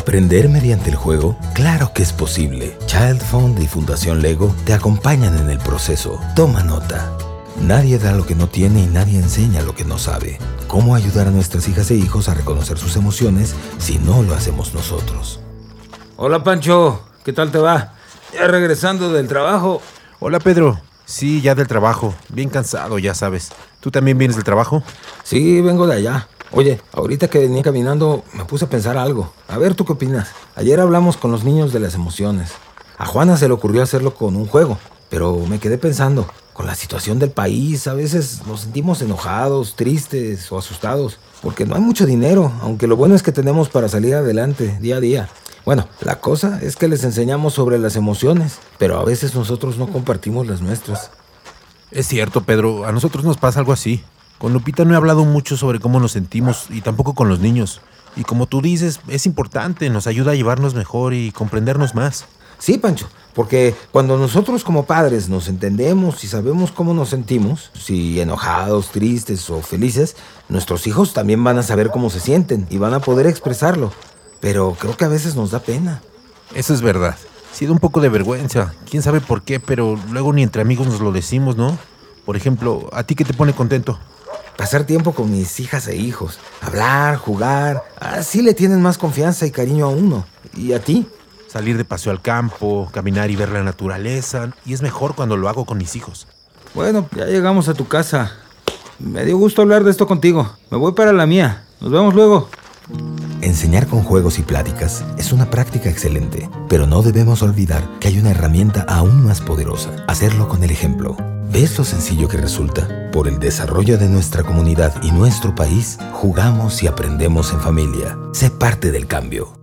¿Aprender mediante el juego? Claro que es posible. Child Fund y Fundación Lego te acompañan en el proceso. Toma nota. Nadie da lo que no tiene y nadie enseña lo que no sabe. ¿Cómo ayudar a nuestras hijas e hijos a reconocer sus emociones si no lo hacemos nosotros? Hola Pancho, ¿qué tal te va? Ya regresando del trabajo. Hola Pedro, sí, ya del trabajo. Bien cansado, ya sabes. ¿Tú también vienes del trabajo? Sí, vengo de allá. Oye, ahorita que venía caminando me puse a pensar algo. A ver, ¿tú qué opinas? Ayer hablamos con los niños de las emociones. A Juana se le ocurrió hacerlo con un juego, pero me quedé pensando, con la situación del país a veces nos sentimos enojados, tristes o asustados, porque no hay mucho dinero, aunque lo bueno es que tenemos para salir adelante día a día. Bueno, la cosa es que les enseñamos sobre las emociones, pero a veces nosotros no compartimos las nuestras. Es cierto, Pedro, a nosotros nos pasa algo así. Con Lupita no he hablado mucho sobre cómo nos sentimos y tampoco con los niños. Y como tú dices, es importante, nos ayuda a llevarnos mejor y comprendernos más. Sí, Pancho, porque cuando nosotros como padres nos entendemos y sabemos cómo nos sentimos, si enojados, tristes o felices, nuestros hijos también van a saber cómo se sienten y van a poder expresarlo. Pero creo que a veces nos da pena. Eso es verdad. Sí da un poco de vergüenza. Quién sabe por qué, pero luego ni entre amigos nos lo decimos, ¿no? Por ejemplo, ¿a ti qué te pone contento? Pasar tiempo con mis hijas e hijos. Hablar, jugar. Así le tienen más confianza y cariño a uno. ¿Y a ti? Salir de paseo al campo, caminar y ver la naturaleza. Y es mejor cuando lo hago con mis hijos. Bueno, ya llegamos a tu casa. Me dio gusto hablar de esto contigo. Me voy para la mía. Nos vemos luego. Enseñar con juegos y pláticas es una práctica excelente, pero no debemos olvidar que hay una herramienta aún más poderosa, hacerlo con el ejemplo. ¿Ves lo sencillo que resulta? Por el desarrollo de nuestra comunidad y nuestro país, jugamos y aprendemos en familia. Sé parte del cambio.